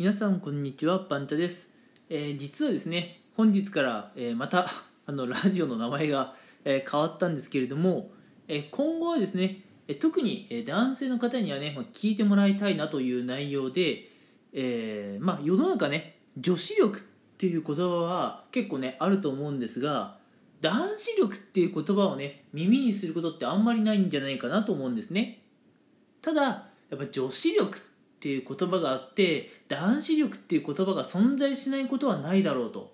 皆さんこんにちはパンチャです、えー、実はですね本日から、えー、また あのラジオの名前が、えー、変わったんですけれども、え今後はですね、特に、男性の方にはね聞いてもらいたいなという内容で、えまあ、世の中ね女子力っていう言葉は結構ねあると思うんですが男子力っていう言葉をね耳にすることってあんまりないんじゃないかなと思うんですね。ただやっぱ女子力っていう言葉があって男子力っていう言葉が存在しないことはないだろうと。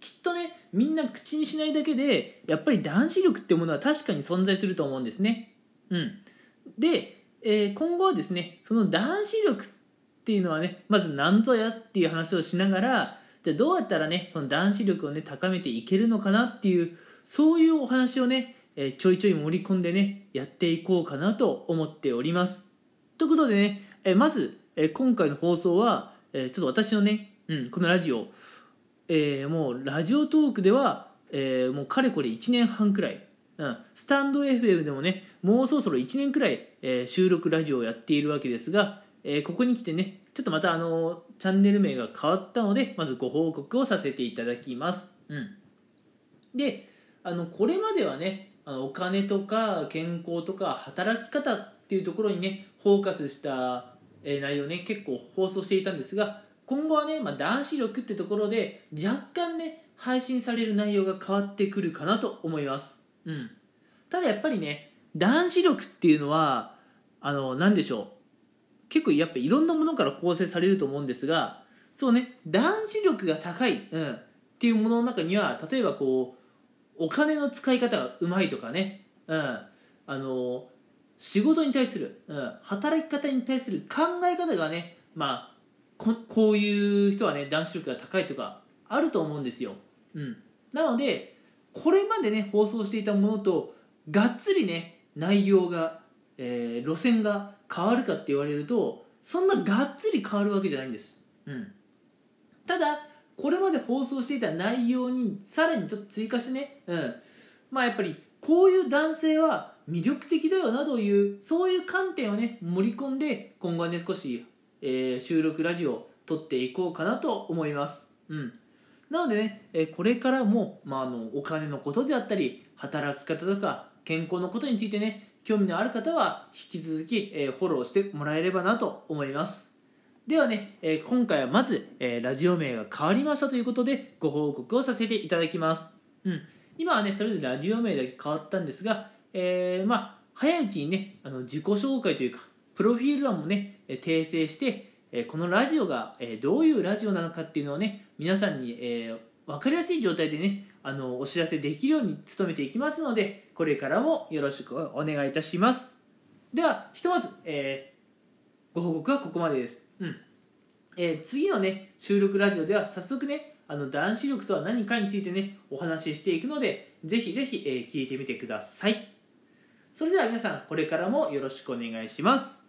きっとねみんな口にしないだけでやっぱり男子力ってものは確かに存在すると思うんですね。うん。で、えー、今後はですねその男子力っていうのはねまず何ぞやっていう話をしながらじゃあどうやったらねその男子力をね高めていけるのかなっていうそういうお話をね、えー、ちょいちょい盛り込んでねやっていこうかなと思っております。ということでね、えー、まず、えー、今回の放送は、えちょっと私のね、うん、このラジオ、えもうラジオトークでは、えもうかれこれ1年半くらいうん、スタンド FM でもねもうそろそろ1年くらい、えー、収録ラジオをやっているわけですが、えー、ここに来てねちょっとまたあのチャンネル名が変わったのでまずご報告をさせていただきます、うん、であのこれまではねあのお金とか健康とか働き方っていうところにねフォーカスした、え、内容ね結構放送していたんですが今後はね、まあ、男子力ってところで若干ね配信される内容が変わってくるかなと思います。うん。ただやっぱりね男子力っていうのはあの何でしょう。結構やっぱいろんなものから構成されると思うんですがそうね男子力が高い、うん、っていうものの中には例えばこうお金の使い方がうまいとかね、うん、あの仕事に対する、うん、働き方に対する考え方がねまあここういう人はね男子力が高いとかあると思うんですよ、うん、なのでこれまでね放送していたものとがっつりね内容が、えー、路線が変わるかって言われるとそんながっつり変わるわけじゃないんです、うん、ただこれまで放送していた内容にさらにちょっと追加してね、うん、まあやっぱりこういう男性は魅力的だよなというそういう観点をね盛り込んで今後はね少し、えー、収録ラジオを撮っていこうかなと思います、うん、なのでね、え、これからも、まあ、あのお金のことであったり働き方とか健康のことについてね興味のある方は引き続き、えフォローしてもらえればなと思います。ではね、え今回はまず、えラジオ名が変わりましたということでご報告をさせていただきます、うん、今はねとりあえずラジオ名だけ変わったんですが、えー、まあ早いうちにねあの自己紹介というかプロフィール欄もね訂正してこのラジオがどういうラジオなのかっていうのをね皆さんにえ分かりやすい状態でねあのお知らせできるように努めていきますのでこれからもよろしくお願いいたします。ではひとまず、えー、ご報告はここまでです、うん。えー、次のね収録ラジオでは早速ねあの男子力とは何かについてねお話ししていくのでぜひぜひ、えー、聞いてみてください。それでは皆さんこれからもよろしくお願いします。